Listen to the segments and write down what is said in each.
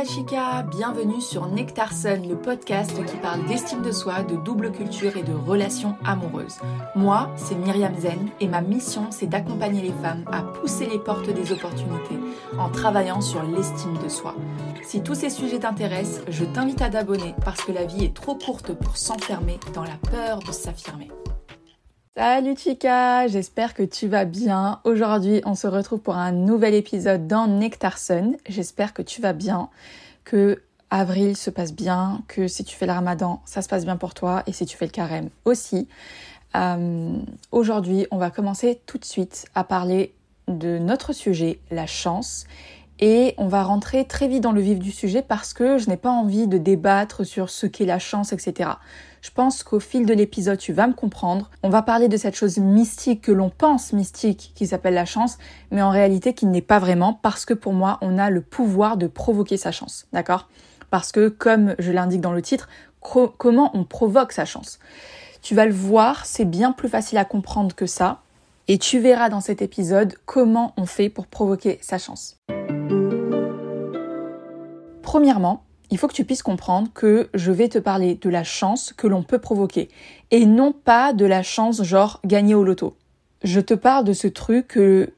la chica, bienvenue sur Nectar Sun, le podcast qui parle d'estime de soi, de double culture et de relations amoureuses. Moi, c'est Myriam Zen et ma mission, c'est d'accompagner les femmes à pousser les portes des opportunités en travaillant sur l'estime de soi. Si tous ces sujets t'intéressent, je t'invite à t'abonner parce que la vie est trop courte pour s'enfermer dans la peur de s'affirmer. Salut Chica, j'espère que tu vas bien. Aujourd'hui, on se retrouve pour un nouvel épisode dans Nectar Sun. J'espère que tu vas bien, que avril se passe bien, que si tu fais le ramadan, ça se passe bien pour toi et si tu fais le carême aussi. Euh, aujourd'hui, on va commencer tout de suite à parler de notre sujet, la chance. Et on va rentrer très vite dans le vif du sujet parce que je n'ai pas envie de débattre sur ce qu'est la chance, etc. Je pense qu'au fil de l'épisode, tu vas me comprendre. On va parler de cette chose mystique que l'on pense mystique qui s'appelle la chance, mais en réalité qui n'est pas vraiment parce que pour moi, on a le pouvoir de provoquer sa chance. D'accord? Parce que comme je l'indique dans le titre, comment on provoque sa chance? Tu vas le voir, c'est bien plus facile à comprendre que ça. Et tu verras dans cet épisode comment on fait pour provoquer sa chance. Premièrement, il faut que tu puisses comprendre que je vais te parler de la chance que l'on peut provoquer et non pas de la chance genre gagner au loto. Je te parle de ce truc que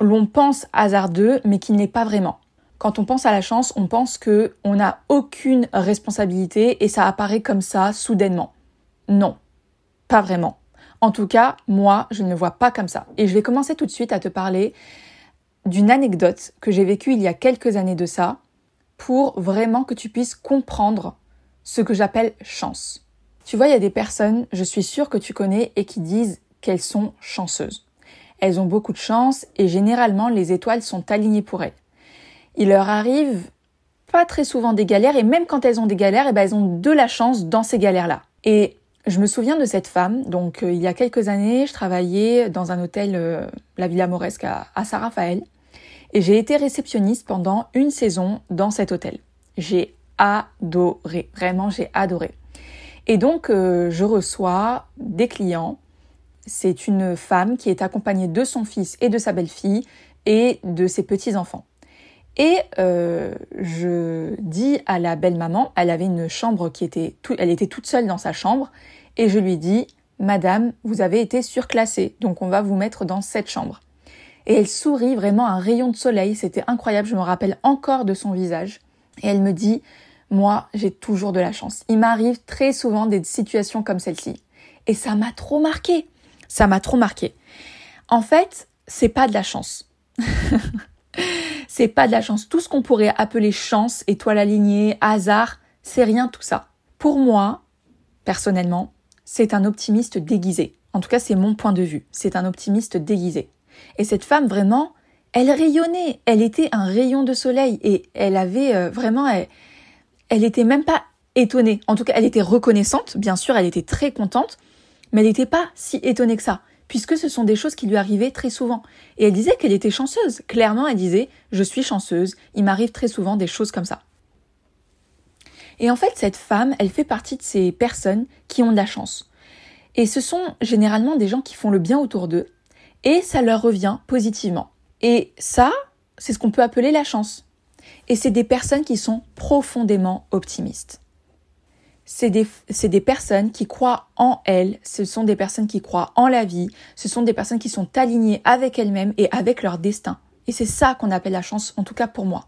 l'on pense hasardeux mais qui n'est pas vraiment. Quand on pense à la chance, on pense que on n'a aucune responsabilité et ça apparaît comme ça soudainement. Non, pas vraiment. En tout cas, moi, je ne le vois pas comme ça. Et je vais commencer tout de suite à te parler d'une anecdote que j'ai vécue il y a quelques années de ça pour vraiment que tu puisses comprendre ce que j'appelle chance. Tu vois, il y a des personnes, je suis sûre que tu connais, et qui disent qu'elles sont chanceuses. Elles ont beaucoup de chance et généralement les étoiles sont alignées pour elles. Il leur arrive pas très souvent des galères et même quand elles ont des galères, eh ben, elles ont de la chance dans ces galères-là. Et je me souviens de cette femme, donc euh, il y a quelques années, je travaillais dans un hôtel, euh, la Villa Moresque à Saint-Raphaël. Et j'ai été réceptionniste pendant une saison dans cet hôtel. J'ai adoré, vraiment j'ai adoré. Et donc euh, je reçois des clients. C'est une femme qui est accompagnée de son fils et de sa belle-fille et de ses petits-enfants. Et euh, je dis à la belle-maman, elle avait une chambre qui était, elle était toute seule dans sa chambre, et je lui dis, Madame, vous avez été surclassée, donc on va vous mettre dans cette chambre et elle sourit vraiment un rayon de soleil, c'était incroyable, je me rappelle encore de son visage. Et elle me dit, moi, j'ai toujours de la chance. Il m'arrive très souvent des situations comme celle-ci. Et ça m'a trop marqué. Ça m'a trop marqué. En fait, c'est pas de la chance. c'est pas de la chance. Tout ce qu'on pourrait appeler chance, étoile alignée, hasard, c'est rien tout ça. Pour moi, personnellement, c'est un optimiste déguisé. En tout cas, c'est mon point de vue. C'est un optimiste déguisé. Et cette femme, vraiment, elle rayonnait, elle était un rayon de soleil et elle avait euh, vraiment, elle, elle était même pas étonnée. En tout cas, elle était reconnaissante, bien sûr, elle était très contente, mais elle n'était pas si étonnée que ça, puisque ce sont des choses qui lui arrivaient très souvent. Et elle disait qu'elle était chanceuse. Clairement, elle disait, je suis chanceuse, il m'arrive très souvent des choses comme ça. Et en fait, cette femme, elle fait partie de ces personnes qui ont de la chance. Et ce sont généralement des gens qui font le bien autour d'eux, et ça leur revient positivement. Et ça, c'est ce qu'on peut appeler la chance. Et c'est des personnes qui sont profondément optimistes. C'est des, des, personnes qui croient en elles, ce sont des personnes qui croient en la vie, ce sont des personnes qui sont alignées avec elles-mêmes et avec leur destin. Et c'est ça qu'on appelle la chance, en tout cas pour moi.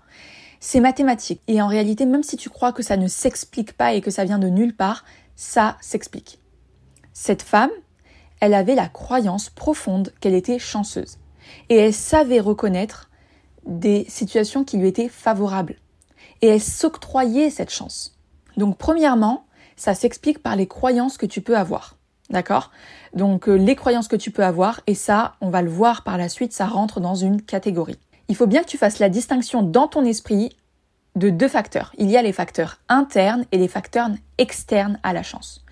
C'est mathématique. Et en réalité, même si tu crois que ça ne s'explique pas et que ça vient de nulle part, ça s'explique. Cette femme, elle avait la croyance profonde qu'elle était chanceuse. Et elle savait reconnaître des situations qui lui étaient favorables. Et elle s'octroyait cette chance. Donc premièrement, ça s'explique par les croyances que tu peux avoir. D'accord? Donc euh, les croyances que tu peux avoir, et ça, on va le voir par la suite, ça rentre dans une catégorie. Il faut bien que tu fasses la distinction dans ton esprit de deux facteurs. Il y a les facteurs internes et les facteurs externes à la chance.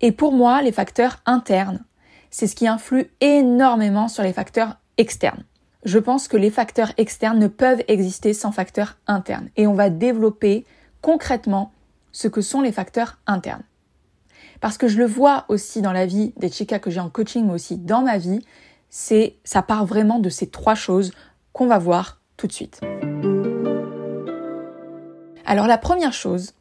Et pour moi, les facteurs internes, c'est ce qui influe énormément sur les facteurs externes. Je pense que les facteurs externes ne peuvent exister sans facteurs internes. Et on va développer concrètement ce que sont les facteurs internes. Parce que je le vois aussi dans la vie des chicas que j'ai en coaching, mais aussi dans ma vie, c'est, ça part vraiment de ces trois choses qu'on va voir tout de suite. Alors la première chose,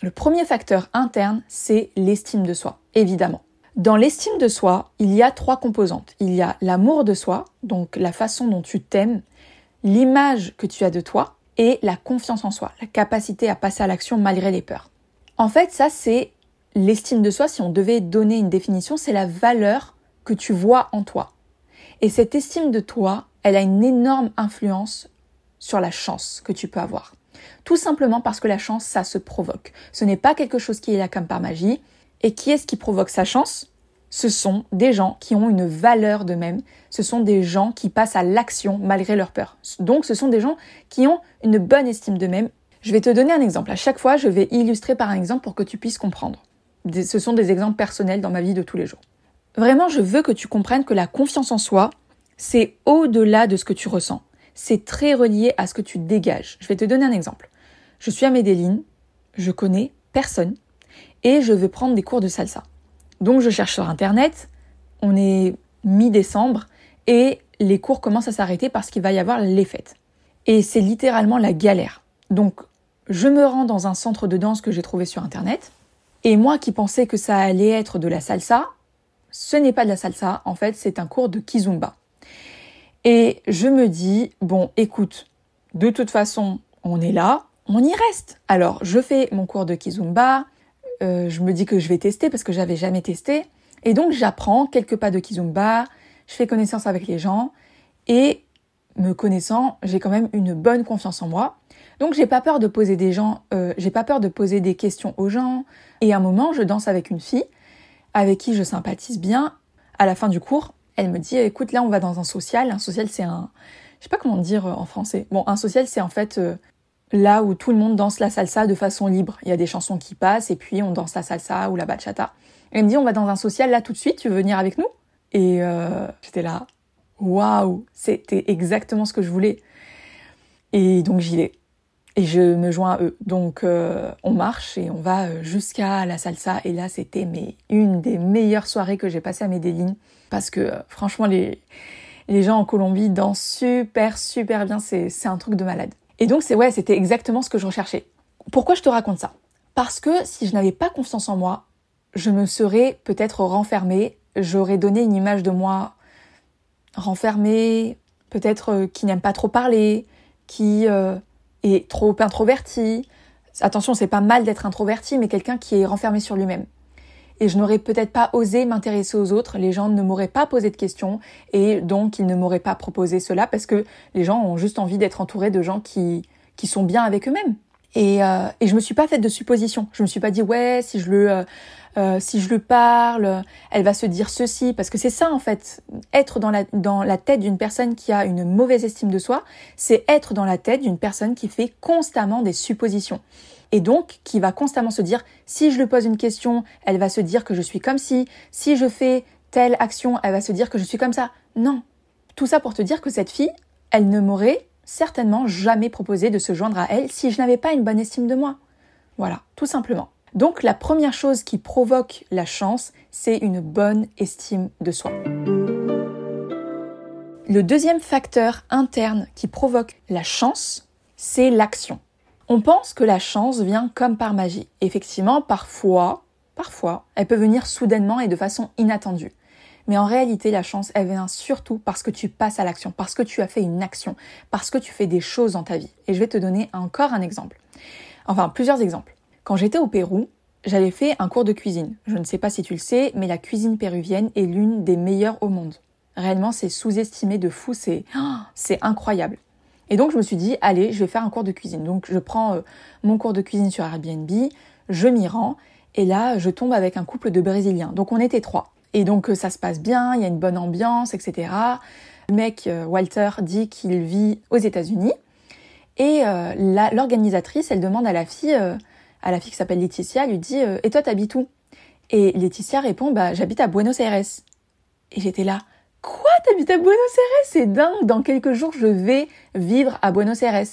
le premier facteur interne, c'est l'estime de soi, évidemment. Dans l'estime de soi, il y a trois composantes. Il y a l'amour de soi, donc la façon dont tu t'aimes, l'image que tu as de toi et la confiance en soi, la capacité à passer à l'action malgré les peurs. En fait, ça c'est l'estime de soi, si on devait donner une définition, c'est la valeur que tu vois en toi. Et cette estime de toi, elle a une énorme influence sur la chance que tu peux avoir. Tout simplement parce que la chance, ça se provoque. Ce n'est pas quelque chose qui est là comme par magie. Et qui est-ce qui provoque sa chance? Ce sont des gens qui ont une valeur d'eux-mêmes. Ce sont des gens qui passent à l'action malgré leur peur. Donc ce sont des gens qui ont une bonne estime d'eux-mêmes. Je vais te donner un exemple. À chaque fois, je vais illustrer par un exemple pour que tu puisses comprendre. Ce sont des exemples personnels dans ma vie de tous les jours. Vraiment, je veux que tu comprennes que la confiance en soi, c'est au-delà de ce que tu ressens. C'est très relié à ce que tu dégages. Je vais te donner un exemple. Je suis à Medellin, je connais personne et je veux prendre des cours de salsa. Donc je cherche sur internet, on est mi-décembre et les cours commencent à s'arrêter parce qu'il va y avoir les fêtes. Et c'est littéralement la galère. Je me rends dans un centre de danse que j'ai trouvé sur internet et moi qui pensais que ça allait être de la salsa, ce n'est pas de la salsa, en fait c'est un cours de kizumba. Et je me dis, bon écoute, de toute façon on est là, on y reste. Alors je fais mon cours de kizumba, euh, je me dis que je vais tester parce que j'avais jamais testé. Et donc j'apprends quelques pas de kizumba, je fais connaissance avec les gens et me connaissant, j'ai quand même une bonne confiance en moi. Donc j'ai pas peur de poser des gens, euh, j'ai pas peur de poser des questions aux gens. Et à un moment, je danse avec une fille avec qui je sympathise bien. À la fin du cours, elle me dit "Écoute, là, on va dans un social. Un social, c'est un, je sais pas comment dire en français. Bon, un social, c'est en fait euh, là où tout le monde danse la salsa de façon libre. Il y a des chansons qui passent et puis on danse la salsa ou la bachata. Elle me dit on va dans un social là tout de suite, tu veux venir avec nous? Et euh, j'étais là, waouh, c'était exactement ce que je voulais. Et donc j'y vais. Et je me joins à eux. Donc euh, on marche et on va euh, jusqu'à la salsa. Et là c'était une des meilleures soirées que j'ai passées à Medellin. Parce que franchement les, les gens en Colombie dansent super super bien. C'est un truc de malade. Et donc c'est ouais, c'était exactement ce que je recherchais. Pourquoi je te raconte ça? Parce que si je n'avais pas confiance en moi, je me serais peut-être renfermée, j'aurais donné une image de moi renfermée, peut-être euh, qui n'aime pas trop parler, qui euh, est trop introverti. Attention, c'est pas mal d'être introverti, mais quelqu'un qui est renfermé sur lui-même et je n'aurais peut-être pas osé m'intéresser aux autres, les gens ne m'auraient pas posé de questions et donc ils ne m'auraient pas proposé cela parce que les gens ont juste envie d'être entourés de gens qui, qui sont bien avec eux-mêmes. Et, euh, et je me suis pas faite de suppositions. Je me suis pas dit ouais si je le euh, euh, si je le parle, elle va se dire ceci parce que c'est ça en fait. Être dans la dans la tête d'une personne qui a une mauvaise estime de soi, c'est être dans la tête d'une personne qui fait constamment des suppositions et donc qui va constamment se dire si je lui pose une question, elle va se dire que je suis comme si, si je fais telle action, elle va se dire que je suis comme ça. Non. Tout ça pour te dire que cette fille, elle ne m'aurait certainement jamais proposé de se joindre à elle si je n'avais pas une bonne estime de moi. Voilà, tout simplement. Donc la première chose qui provoque la chance, c'est une bonne estime de soi. Le deuxième facteur interne qui provoque la chance, c'est l'action. On pense que la chance vient comme par magie. Effectivement, parfois, parfois, elle peut venir soudainement et de façon inattendue. Mais en réalité, la chance, elle vient surtout parce que tu passes à l'action, parce que tu as fait une action, parce que tu fais des choses dans ta vie. Et je vais te donner encore un exemple. Enfin, plusieurs exemples. Quand j'étais au Pérou, j'avais fait un cours de cuisine. Je ne sais pas si tu le sais, mais la cuisine péruvienne est l'une des meilleures au monde. Réellement, c'est sous-estimé de fou, c'est c'est incroyable. Et donc je me suis dit, allez, je vais faire un cours de cuisine. Donc je prends euh, mon cours de cuisine sur Airbnb, je m'y rends, et là je tombe avec un couple de Brésiliens. Donc on était trois. Et donc euh, ça se passe bien, il y a une bonne ambiance, etc. Le mec, euh, Walter, dit qu'il vit aux États-Unis. Et l'organisatrice, elle demande à la fille, à la fille qui s'appelle Laetitia, lui dit Et toi, t'habites où? Et Laetitia répond Bah, j'habite à Buenos Aires. Et j'étais là Quoi T'habites à Buenos Aires? C'est dingue Dans quelques jours, je vais vivre à Buenos Aires.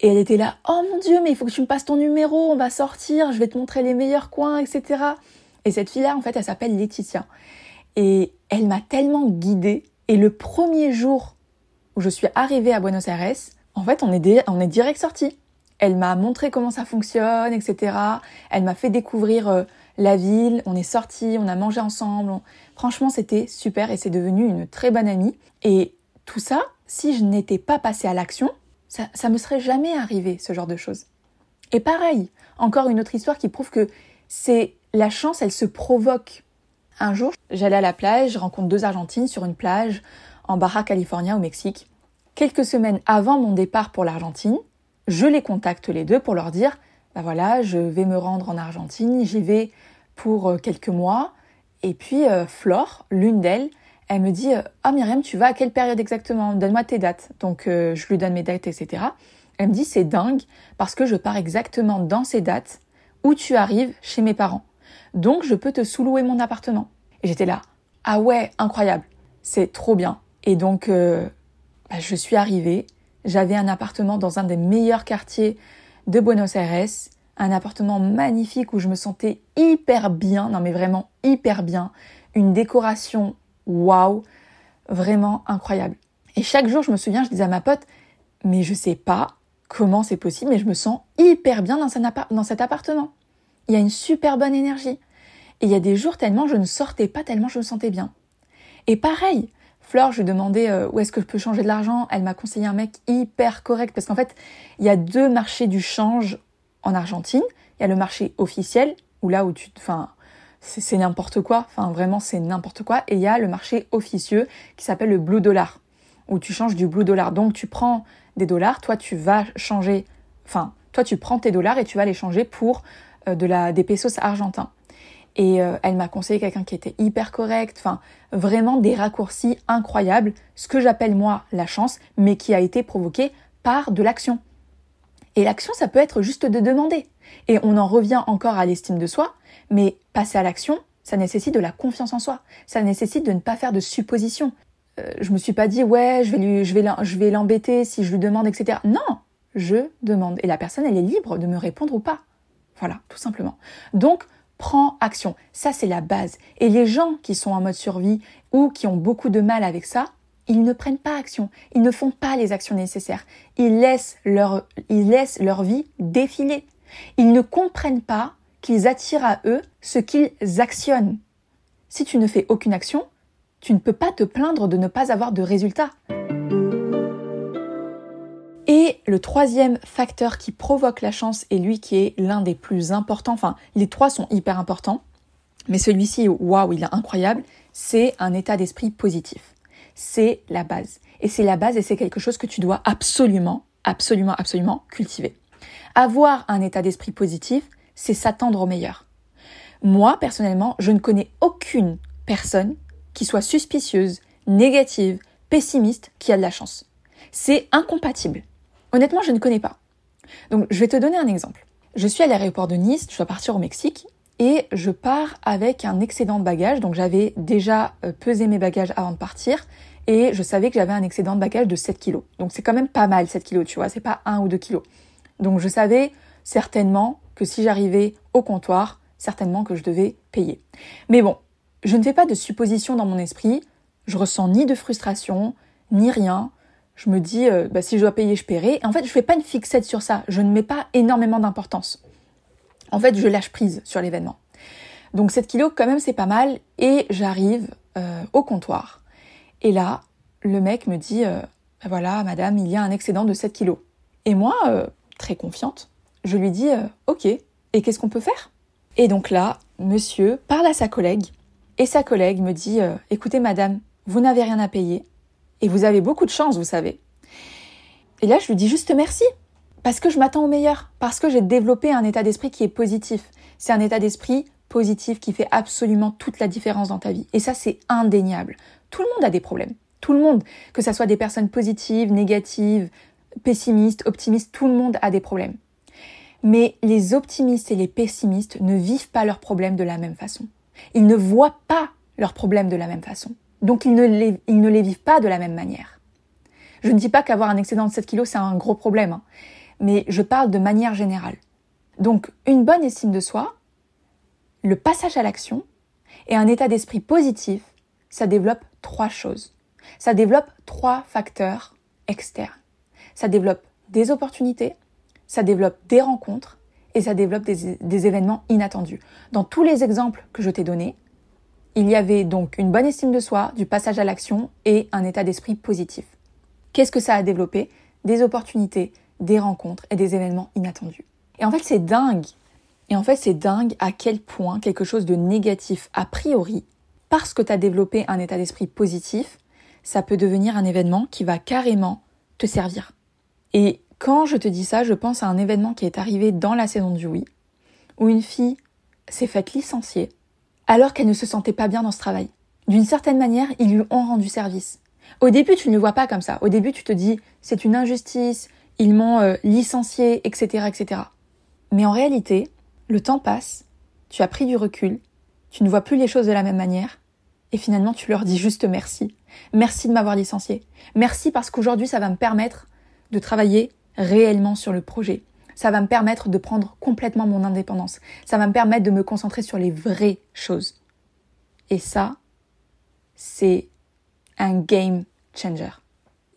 Et elle était là, oh mon dieu, mais il faut que tu me passes ton numéro, on va sortir, je vais te montrer les meilleurs coins, etc. Et cette fille-là, en fait, elle s'appelle Laetitia. Et elle m'a tellement guidée. Et le premier jour où je suis arrivée à Buenos Aires, en fait, on est, direct sorti. Elle m'a montré comment ça fonctionne, etc. Elle m'a fait découvrir euh, la ville. On est sortis, on a mangé ensemble. Franchement, c'était super et c'est devenu une très bonne amie. Et tout ça, si je n'étais pas passée à l'action, ça, ça me serait jamais arrivé, ce genre de choses. Et pareil, encore une autre histoire qui prouve que c'est la chance, elle se provoque. Un jour, j'allais à la plage, je rencontre deux Argentines sur une plage en Baja California au Mexique. Quelques semaines avant mon départ pour l'Argentine, je les contacte les deux pour leur dire ben voilà, je vais me rendre en Argentine, j'y vais pour euh, quelques mois. Et puis euh, Flore, l'une d'elles, elle me dit Ah Myriam, tu vas à quelle période exactement? Donne-moi tes dates. Donc euh, je lui donne mes dates, etc. Elle me dit C'est dingue parce que je pars exactement dans ces dates où tu arrives chez mes parents. Donc je peux te sous-louer mon appartement. Et j'étais là Ah ouais, incroyable, c'est trop bien. Et donc bah, je suis arrivée, j'avais un appartement dans un des meilleurs quartiers de Buenos Aires, un appartement magnifique où je me sentais hyper bien, non mais vraiment hyper bien, une décoration waouh, vraiment incroyable. Et chaque jour, je me souviens, je disais à ma pote, mais je sais pas comment c'est possible, mais je me sens hyper bien dans cet appartement. Il y a une super bonne énergie. Et il y a des jours tellement je ne sortais pas, tellement je me sentais bien. Et pareil, Flore, je lui ai demandé euh, où est-ce que je peux changer de l'argent? Elle m'a conseillé un mec hyper correct parce qu'en fait, il y a deux marchés du change en Argentine. Il y a le marché officiel où là où tu, enfin, c'est n'importe quoi. Enfin, vraiment, c'est n'importe quoi. Et il y a le marché officieux qui s'appelle le blue dollar où tu changes du blue dollar. Donc, tu prends des dollars, toi, tu vas changer, enfin, toi, tu prends tes dollars et tu vas les changer pour de la, des pesos argentins. Et euh, elle m'a conseillé quelqu'un qui était hyper correct, enfin vraiment des raccourcis incroyables, ce que j'appelle moi la chance, mais qui a été provoqué par de l'action. Et l'action, ça peut être juste de demander. Et on en revient encore à l'estime de soi, mais passer à l'action, ça nécessite de la confiance en soi. Ça nécessite de ne pas faire de suppositions. Euh, je me suis pas dit ouais, je vais lui, je vais l'embêter si je lui demande, etc. Non, je demande et la personne, elle est libre de me répondre ou pas. Voilà, tout simplement. Donc prends action. Ça, c'est la base. Et les gens qui sont en mode survie ou qui ont beaucoup de mal avec ça, ils ne prennent pas action. Ils ne font pas les actions nécessaires. Ils laissent leur, ils laissent leur vie défiler. Ils ne comprennent pas qu'ils attirent à eux ce qu'ils actionnent. Si tu ne fais aucune action, tu ne peux pas te plaindre de ne pas avoir de résultats. Et le troisième facteur qui provoque la chance est lui qui est l'un des plus importants, enfin les trois sont hyper importants, mais celui-ci, waouh, il est incroyable, c'est un état d'esprit positif. C'est la base. Et c'est la base et c'est quelque chose que tu dois absolument, absolument, absolument cultiver. Avoir un état d'esprit positif, c'est s'attendre au meilleur. Moi, personnellement, je ne connais aucune personne qui soit suspicieuse, négative, pessimiste, qui a de la chance. C'est incompatible. Honnêtement, je ne connais pas. Donc, je vais te donner un exemple. Je suis à l'aéroport de Nice, je dois partir au Mexique, et je pars avec un excédent de bagages. Donc, j'avais déjà euh, pesé mes bagages avant de partir, et je savais que j'avais un excédent de bagages de 7 kilos. Donc, c'est quand même pas mal, 7 kilos, tu vois, c'est pas 1 ou 2 kilos. Donc, je savais certainement que si j'arrivais au comptoir, certainement que je devais payer. Mais bon, je ne fais pas de suppositions dans mon esprit, je ressens ni de frustration, ni rien je me dis, euh, bah, si je dois payer, je paierai. En fait, je fais pas une fixette sur ça. Je ne mets pas énormément d'importance. En fait, je lâche prise sur l'événement. Donc 7 kilos, quand même, c'est pas mal. Et j'arrive euh, au comptoir. Et là, le mec me dit, euh, bah, voilà, madame, il y a un excédent de 7 kilos. Et moi, très confiante, je lui dis, ok, et qu'est-ce qu'on peut faire? Et donc là, monsieur parle à sa collègue. Et sa collègue me dit, écoutez, madame, vous n'avez rien à payer et vous avez beaucoup de chance, vous savez. Et là, je lui dis juste merci. Parce que je m'attends au meilleur. Parce que j'ai développé un état d'esprit qui est positif. C'est un état d'esprit positif qui fait absolument toute la différence dans ta vie. Et ça, c'est indéniable. Tout le monde a des problèmes. Tout le monde. Que ce soit des personnes positives, négatives, pessimistes, optimistes, tout le monde a des problèmes. Mais les optimistes et les pessimistes ne vivent pas leurs problèmes de la même façon. Ils ne voient pas leurs problèmes de la même façon. Donc ils ne, les, vivent pas de la même manière. Je ne dis pas qu'avoir un excédent de 7 kilos, c'est un gros problème, hein. mais je parle de manière générale. Donc une bonne estime de soi, le passage à l'action et un état d'esprit positif, ça développe trois choses. Ça développe trois facteurs externes. Ça développe des opportunités, ça développe des rencontres et ça développe des, des événements inattendus. Dans tous les exemples que je t'ai donnés, il y avait donc une bonne estime de soi, du passage à l'action et un état d'esprit positif. Qu'est-ce que ça a développé? Des opportunités, des rencontres et des événements inattendus. Et en fait, c'est dingue. Et en fait, c'est dingue à quel point quelque chose de négatif a priori, parce que tu as développé un état d'esprit positif, ça peut devenir un événement qui va carrément te servir. Et quand je te dis ça, je pense à un événement qui est arrivé dans la saison du oui, où une fille s'est faite licencier alors qu'elle ne se sentait pas bien dans ce travail. D'une certaine manière, ils lui ont rendu service. Au début, tu ne le vois pas comme ça. Au début, tu te dis, c'est une injustice, ils m'ont euh, licencié, etc., etc. Mais en réalité, le temps passe, tu as pris du recul, tu ne vois plus les choses de la même manière, et finalement, tu leur dis juste merci. Merci de m'avoir licencié. Merci parce qu'aujourd'hui, ça va me permettre de travailler réellement sur le projet. Ça va me permettre de prendre complètement mon indépendance. Ça va me permettre de me concentrer sur les vraies choses. Et ça, c'est un game changer.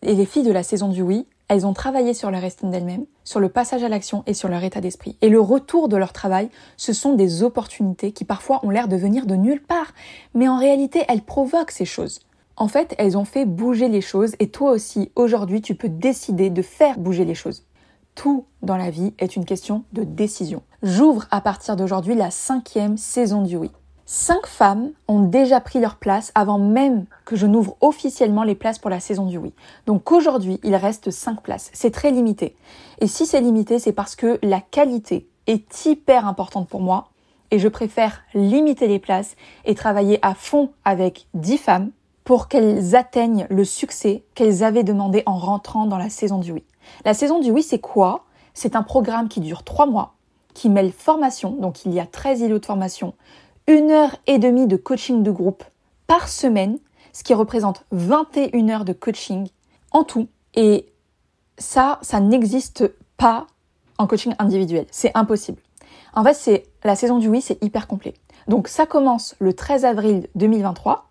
Et les filles de la saison du oui, elles ont travaillé sur leur estime d'elles-mêmes, sur le passage à l'action et sur leur état d'esprit. Et le retour de leur travail, ce sont des opportunités qui parfois ont l'air de venir de nulle part, mais en réalité, elles provoquent ces choses. En fait, elles ont fait bouger les choses et toi aussi, aujourd'hui, tu peux décider de faire bouger les choses. Tout dans la vie est une question de décision. J'ouvre à partir d'aujourd'hui la cinquième saison du oui. Cinq femmes ont déjà pris leur place avant même que je n'ouvre officiellement les places pour la saison du oui. Donc aujourd'hui, il reste cinq places. C'est très limité. Et si c'est limité, c'est parce que la qualité est hyper importante pour moi et je préfère limiter les places et travailler à fond avec dix femmes pour qu'elles atteignent le succès qu'elles avaient demandé en rentrant dans la saison du oui. La saison du oui, c'est quoi? C'est un programme qui dure trois mois, qui mêle formation, donc il y a 13 îlots de formation, une heure et demie de coaching de groupe par semaine, ce qui représente 21 heures de coaching en tout. Et ça, ça n'existe pas en coaching individuel. C'est impossible. En fait, c'est la saison du oui, c'est hyper complet. Donc ça commence le 13 avril 2023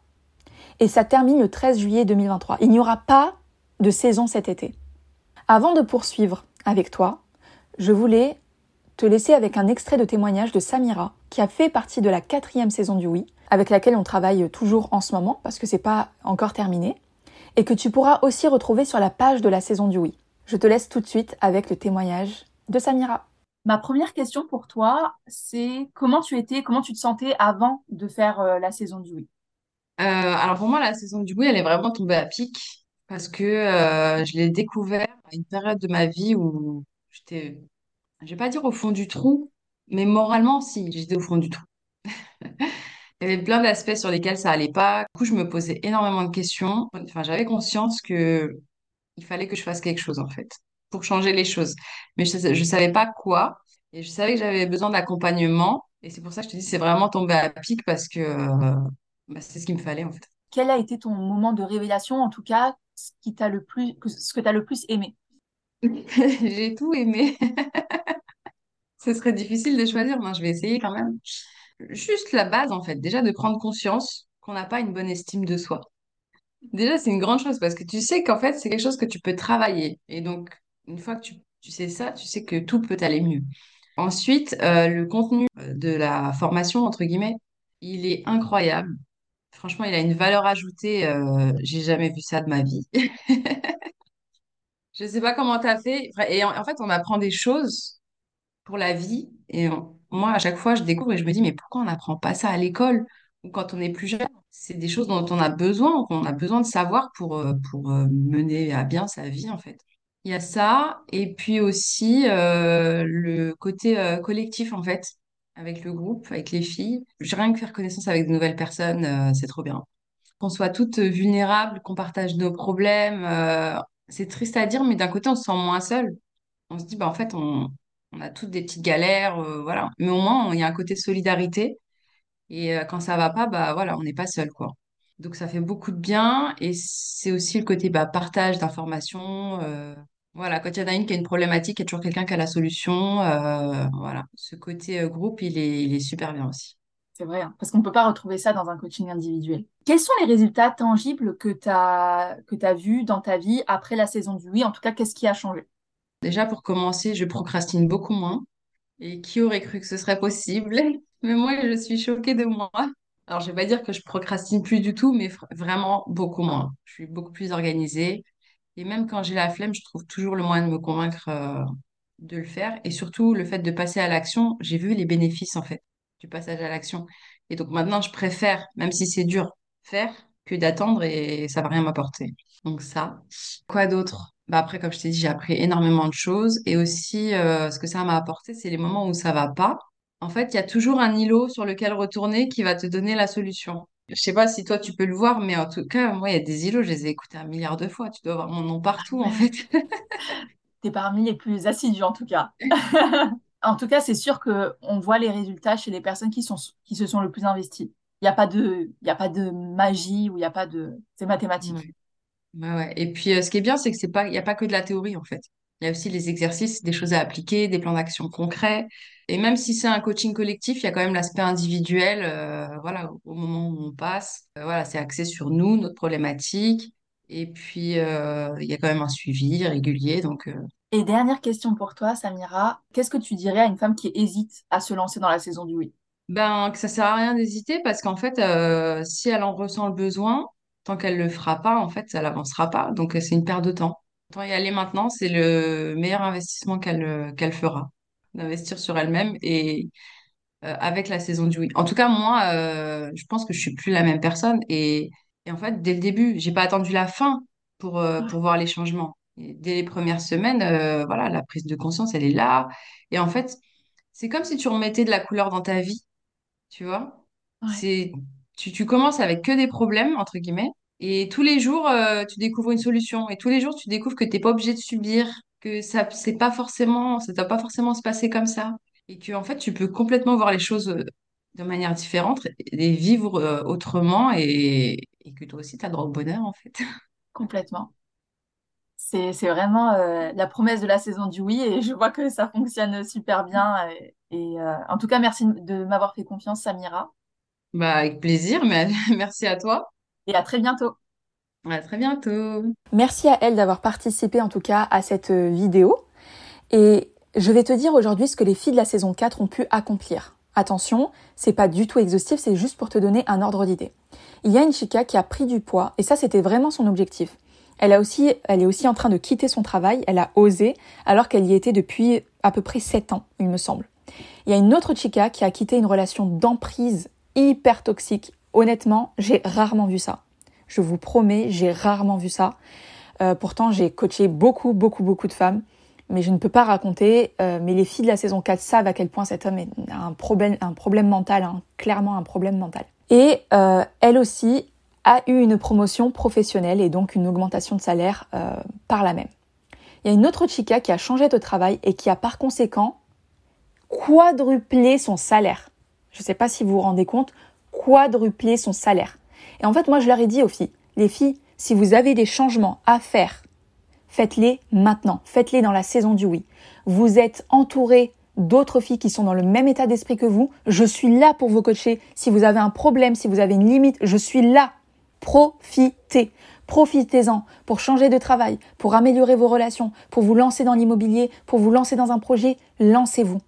et ça termine le 13 juillet 2023. Il n'y aura pas de saison cet été. Avant de poursuivre avec toi, je voulais te laisser avec un extrait de témoignage de Samira, qui a fait partie de la quatrième saison du Oui, avec laquelle on travaille toujours en ce moment, parce que c'est pas encore terminé, et que tu pourras aussi retrouver sur la page de la saison du Oui. Je te laisse tout de suite avec le témoignage de Samira. Ma première question pour toi, c'est comment tu étais, comment tu te sentais avant de faire euh, la saison du Oui? Euh, Alors pour moi, la saison du Oui, elle est vraiment tombée à pic parce que euh, je l'ai découvert à une période de ma vie où j'étais, je vais pas dire au fond du trou, mais moralement, si, j'étais au fond du trou. Il y avait plein d'aspects sur lesquels ça allait pas. Du coup, je me posais énormément de questions. Enfin, j'avais conscience que il fallait que je fasse quelque chose, en fait, pour changer les choses. Mais je, ne savais pas quoi. Et je savais que j'avais besoin d'accompagnement. Et c'est pour ça que je te dis, c'est vraiment tombé à pic parce que euh, bah, c'est ce qu'il me fallait, en fait. Quel a été ton moment de révélation, en tout cas, ce qui t'a le plus, ce que tu as le plus aimé J'ai tout aimé. Ce serait difficile de choisir, mais je vais essayer quand même. Juste la base, en fait, déjà de prendre conscience qu'on n'a pas une bonne estime de soi. Déjà, c'est une grande chose parce que tu sais qu'en fait, c'est quelque chose que tu peux travailler. Et donc, une fois que tu, tu sais ça, tu sais que tout peut aller mieux. Ensuite, euh, le contenu de la formation, entre guillemets, il est incroyable. Franchement, il a une valeur ajoutée. Euh, j'ai jamais vu ça de ma vie. Je sais pas comment tu as fait. Et en, fait, on apprend des choses pour la vie. Et moi, à chaque fois, je découvre et je me dis, mais pourquoi on n'apprend pas ça à l'école ou quand on est plus jeune? C'est des choses dont on a besoin, qu'on a besoin de savoir pour, euh, pour euh, mener à bien sa vie, en fait. Il y a ça. Et puis aussi euh, le côté collectif, en fait, avec le groupe, avec les filles. Rien que faire connaissance avec de nouvelles personnes, c'est trop bien qu'on soit toutes vulnérables, qu'on partage nos problèmes, c'est triste à dire, mais d'un côté, on se sent moins seul. On se dit, bah, en fait, on, a toutes des petites galères, euh, voilà. Mais au moins, il y a un côté solidarité. Et euh, quand ça va pas, bah voilà, on n'est pas seul, quoi. Donc ça fait beaucoup de bien. Et c'est aussi le côté bah, partage d'informations. Euh, voilà, quand il y en a une qui a une problématique, il y a toujours quelqu'un qui a la solution. voilà, ce côté groupe, il est, il est super bien aussi. C'est vrai, hein, parce qu'on ne peut pas retrouver ça dans un coaching individuel. Quels sont les résultats tangibles que tu as, que as vus dans ta vie après la saison du oui? En tout cas, qu'est-ce qui a changé? Déjà, pour commencer, je procrastine beaucoup moins. Et qui aurait cru que ce serait possible? Mais moi, je suis choquée de moi. Alors, je vais pas dire que je procrastine plus du tout, mais vraiment beaucoup moins. Je suis beaucoup plus organisée. Et même quand j'ai la flemme, je trouve toujours le moyen de me convaincre euh, de le faire. Et surtout, le fait de passer à l'action, j'ai vu les bénéfices, en fait, du passage à l'action. Et donc maintenant, je préfère, même si c'est dur, faire que d'attendre et ça va rien m'apporter. Donc ça. Quoi d'autre? Bah après, comme je t'ai dit, j'ai appris énormément de choses. Et aussi, euh, ce que ça m'a apporté, c'est les moments où ça va pas. En fait, il y a toujours un îlot sur lequel retourner qui va te donner la solution. Je sais pas si toi tu peux le voir, mais en tout cas, moi, il y a des îlots, je les ai écoutés un milliard de fois. Tu dois avoir mon nom partout, en fait. T'es parmi les plus assidus en tout cas. En tout cas, c'est sûr que on voit les résultats chez les personnes qui sont qui se sont le plus investies. Il n'y a pas de il y a pas de magie ou il n'y a pas de c'est mathématique. Ouais. Ouais, ouais. Et puis, euh, ce qui est bien, c'est que c'est pas, il n'y a pas que de la théorie, en fait. Il y a aussi les exercices, des choses à appliquer, des plans d'action concrets. Et même si c'est un coaching collectif, il y a quand même l'aspect individuel, euh, voilà, au moment où on passe. Euh, voilà, c'est axé sur nous, notre problématique. Et puis, euh, il y a quand même un suivi régulier. Donc, Et dernière question pour toi, Samira, qu'est-ce que tu dirais à une femme qui hésite à se lancer dans la saison du oui? ben, que ça sert à rien d'hésiter parce qu'en fait, si elle en ressent le besoin, tant qu'elle le fera pas, en fait, ça n'avancera pas. Donc, c'est une perte de temps. Autant y aller maintenant, c'est le meilleur investissement qu'elle euh, qu'elle fera, d'investir sur elle-même et euh, avec la saison du oui. En tout cas, moi, euh, je pense que je suis plus la même personne et, et en fait, dès le début, j'ai pas attendu la fin pour, euh, pour voir les changements. Et dès les premières semaines, voilà, la prise de conscience, elle est là. Et en fait, c'est comme si tu remettais de la couleur dans ta vie tu vois? Ouais, C'est, tu, tu commences avec que des problèmes, entre guillemets, et tous les jours, euh, tu découvres une solution, et tous les jours, tu découvres que t'es pas obligé de subir, que ça, c'est pas forcément, ça doit pas forcément se passer comme ça, et que, en fait, tu peux complètement voir les choses euh, de manière différente et vivre euh, autrement, et, et que toi aussi, tu as droit au bonheur, en fait. complètement. C'est c'est vraiment euh, la promesse de la saison du oui et je vois que ça fonctionne super bien. Et, et, en tout cas, merci de m'avoir fait confiance, Samira, Bah, avec plaisir, mais merci à toi. Et à très bientôt. À très bientôt. Merci à elle d'avoir participé en tout cas à cette euh, vidéo. Et je vais te dire aujourd'hui ce que les filles de la saison 4 ont pu accomplir. Attention, c'est pas du tout exhaustif, c'est juste pour te donner un ordre d'idée. Il y a une chica qui a pris du poids, et ça c'était vraiment son objectif. Elle, a aussi, elle est aussi en train de quitter son travail, elle a osé, alors qu'elle y était depuis à peu près 7 ans, il me semble. Il y a une autre chica qui a quitté une relation d'emprise hyper toxique. Honnêtement, j'ai rarement vu ça. Je vous promets, j'ai rarement vu ça. Euh, pourtant, j'ai coaché beaucoup, beaucoup, beaucoup de femmes, mais je ne peux pas raconter. Euh, mais les filles de la saison 4 savent à quel point cet homme a un problème, un problème mental, hein, clairement un problème mental. Et euh, elle aussi a eu une promotion professionnelle et donc une augmentation de salaire par la même. Il y a une autre chica qui a changé de travail et qui a par conséquent quadruplé son salaire. Je ne sais pas si vous vous rendez compte, quadruplé son salaire. Et en fait, moi, je leur ai dit aux filles, les filles, si vous avez des changements à faire, faites-les maintenant, faites-les dans la saison du oui. Vous êtes entouré d'autres filles qui sont dans le même état d'esprit que vous. Je suis là pour vous coacher. Si vous avez un problème, si vous avez une limite, je suis là. Profitez. Profitez-en pour changer de travail, pour améliorer vos relations, pour vous lancer dans l'immobilier, pour vous lancer dans un projet. Lancez-vous.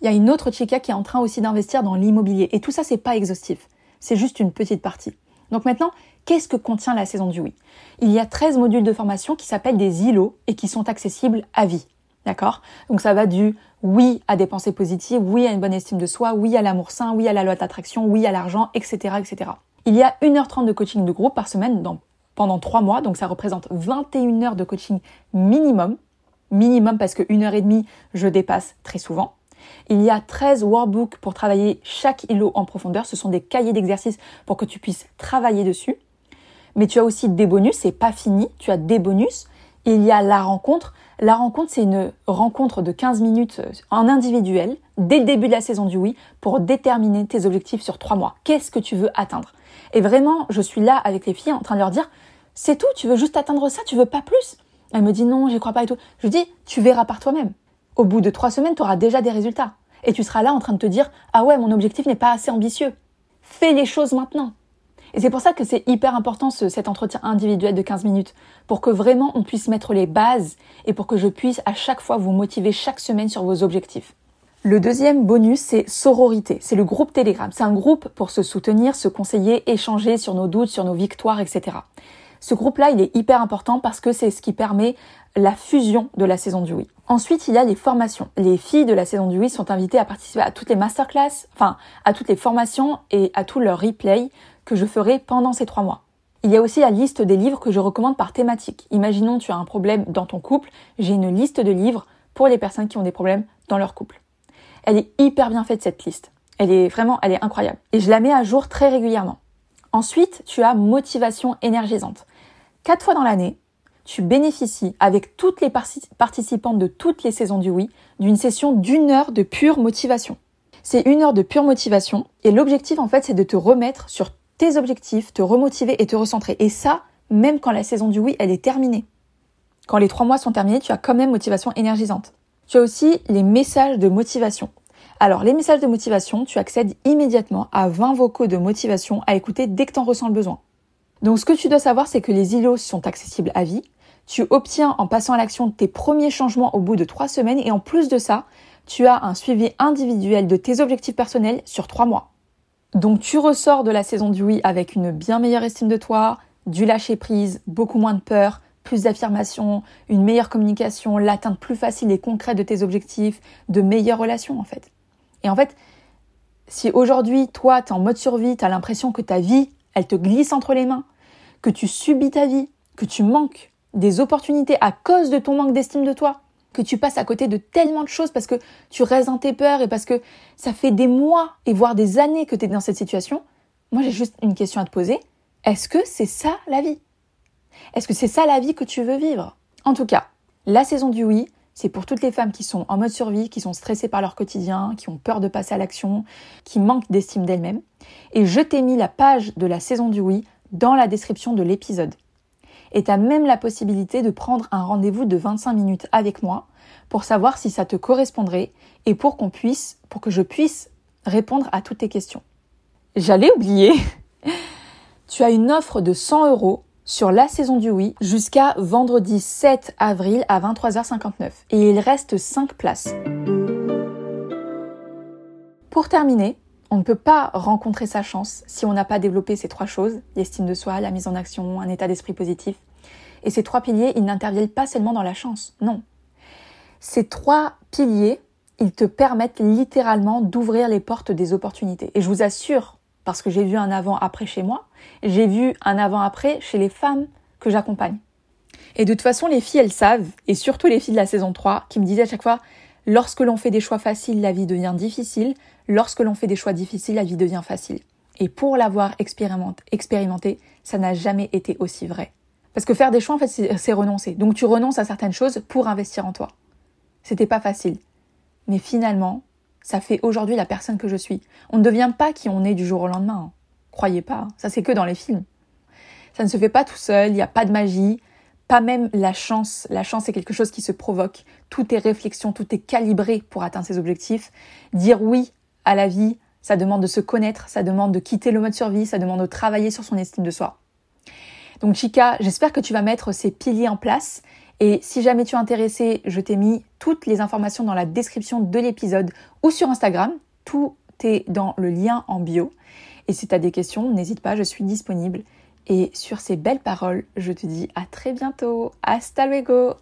Il y a une autre chica qui est en train aussi d'investir dans l'immobilier. Et tout ça, c'est pas exhaustif. C'est juste une petite partie. Donc maintenant, qu'est-ce que contient la saison du oui? Il y a 13 modules de formation qui s'appellent des îlots et qui sont accessibles à vie. D'accord? Donc ça va du oui à des pensées positives, oui à une bonne estime de soi, oui à l'amour sain, oui à la loi d'attraction, oui à l'argent, etc., etc. Il y a 1h30 de coaching de groupe par semaine pendant 3 mois, donc ça représente 21 heures de coaching minimum. Minimum parce que 1 heure et demie, je dépasse très souvent. Il y a 13 workbooks pour travailler chaque îlot en profondeur. Ce sont des cahiers d'exercices pour que tu puisses travailler dessus. Mais tu as aussi des bonus, c'est pas fini, tu as des bonus. Il y a la rencontre. La rencontre, c'est une rencontre de 15 minutes en individuel, dès le début de la saison du oui, pour déterminer tes objectifs sur 3 mois. Qu'est-ce que tu veux atteindre? Et vraiment, je suis là avec les filles en train de leur dire, c'est tout, tu veux juste atteindre ça, tu veux pas plus? Elle me dit non, j'y crois pas et tout. Je dis, tu verras par toi-même. Au bout de 3 semaines, tu auras déjà des résultats. Et tu seras là en train de te dire, ah ouais, mon objectif n'est pas assez ambitieux. Fais les choses maintenant. Et c'est pour ça que c'est hyper important cet entretien individuel de 15 minutes, pour que vraiment on puisse mettre les bases et pour que je puisse à chaque fois vous motiver chaque semaine sur vos objectifs. Le deuxième bonus, c'est sororité. C'est le groupe Telegram. C'est un groupe pour se soutenir, se conseiller, échanger sur nos doutes, sur nos victoires, etc. Ce groupe-là, il est hyper important parce que c'est ce qui permet la fusion de la saison du oui. Ensuite, il y a les formations. Les filles de la saison du oui sont invitées à participer à toutes les masterclass, enfin, à toutes les formations et à tous leurs replays que je ferai pendant ces trois mois. Il y a aussi la liste des livres que je recommande par thématique. Imaginons tu as un problème dans ton couple, j'ai une liste de livres pour les personnes qui ont des problèmes dans leur couple. Elle est hyper bien faite cette liste. Elle est vraiment, elle est incroyable. Et je la mets à jour très régulièrement. Ensuite, tu as motivation énergisante. Quatre fois dans l'année, tu bénéficies avec toutes les participantes de toutes les saisons du oui d'une session d'une heure de pure motivation. C'est une heure de pure motivation et l'objectif en fait c'est de te remettre sur tes objectifs, te remotiver et te recentrer. Et ça, même quand la saison du oui elle est terminée. Quand les trois mois sont terminés, tu as quand même motivation énergisante. Tu as aussi les messages de motivation. Alors, les messages de motivation, tu accèdes immédiatement à 20 vocaux de motivation à écouter dès que tu en ressens le besoin. Donc, ce que tu dois savoir, c'est que les îlots sont accessibles à vie. Tu obtiens en passant à l'action tes premiers changements au bout de trois semaines et en plus de ça, tu as un suivi individuel de tes objectifs personnels sur trois mois. Donc, tu ressors de la saison du oui avec une bien meilleure estime de toi, du lâcher prise, beaucoup moins de peur, plus d'affirmation, une meilleure communication, l'atteinte plus facile et concrète de tes objectifs, de meilleures relations en fait. Et en fait, si aujourd'hui, toi, tu es en mode survie, tu as l'impression que ta vie, elle te glisse entre les mains, que tu subis ta vie, que tu manques des opportunités à cause de ton manque d'estime de toi, que tu passes à côté de tellement de choses parce que tu restes dans tes peurs et parce que ça fait des mois et voire des années que tu es dans cette situation, moi j'ai juste une question à te poser. Est-ce que c'est ça la vie? Est-ce que c'est ça la vie que tu veux vivre? En tout cas, la saison du oui, c'est pour toutes les femmes qui sont en mode survie, qui sont stressées par leur quotidien, qui ont peur de passer à l'action, qui manquent d'estime d'elles-mêmes. Et je t'ai mis la page de la saison du oui dans la description de l'épisode. Et tu as même la possibilité de prendre un rendez-vous de 25 minutes avec moi pour savoir si ça te correspondrait et pour qu'on puisse, pour que je puisse répondre à toutes tes questions. J'allais oublier. tu as une offre de 100 euros sur la saison du oui jusqu'à vendredi 7 avril à 23h59. Et il reste 5 places. Pour terminer, on ne peut pas rencontrer sa chance si on n'a pas développé ces trois choses, l'estime de soi, la mise en action, un état d'esprit positif. Et ces trois piliers, ils n'interviennent pas seulement dans la chance, non. Ces trois piliers, ils te permettent littéralement d'ouvrir les portes des opportunités. Et je vous assure, parce que j'ai vu un avant-après chez moi, j'ai vu un avant-après chez les femmes que j'accompagne. Et de toute façon, les filles, elles savent, et surtout les filles de la saison 3, qui me disaient à chaque fois, lorsque l'on fait des choix faciles, la vie devient difficile, lorsque l'on fait des choix difficiles, la vie devient facile. Et pour l'avoir expérimenté, ça n'a jamais été aussi vrai. Parce que faire des choix, en fait, c'est renoncer. Donc tu renonces à certaines choses pour investir en toi. C'était pas facile. Mais finalement, ça fait aujourd'hui la personne que je suis. On ne devient pas qui on est du jour au lendemain. Hein. Croyez pas, hein. ça c'est que dans les films. Ça ne se fait pas tout seul, il n'y a pas de magie, pas même la chance. La chance est quelque chose qui se provoque. Tout est réflexion, tout est calibré pour atteindre ses objectifs. Dire oui à la vie, ça demande de se connaître, ça demande de quitter le mode survie, ça demande de travailler sur son estime de soi. Donc Chica, j'espère que tu vas mettre ces piliers en place et si jamais tu es intéressé, je t'ai mis toutes les informations dans la description de l'épisode ou sur Instagram. Tout est dans le lien en bio. Et si tu as des questions, n'hésite pas, je suis disponible. Et sur ces belles paroles, je te dis à très bientôt. Hasta luego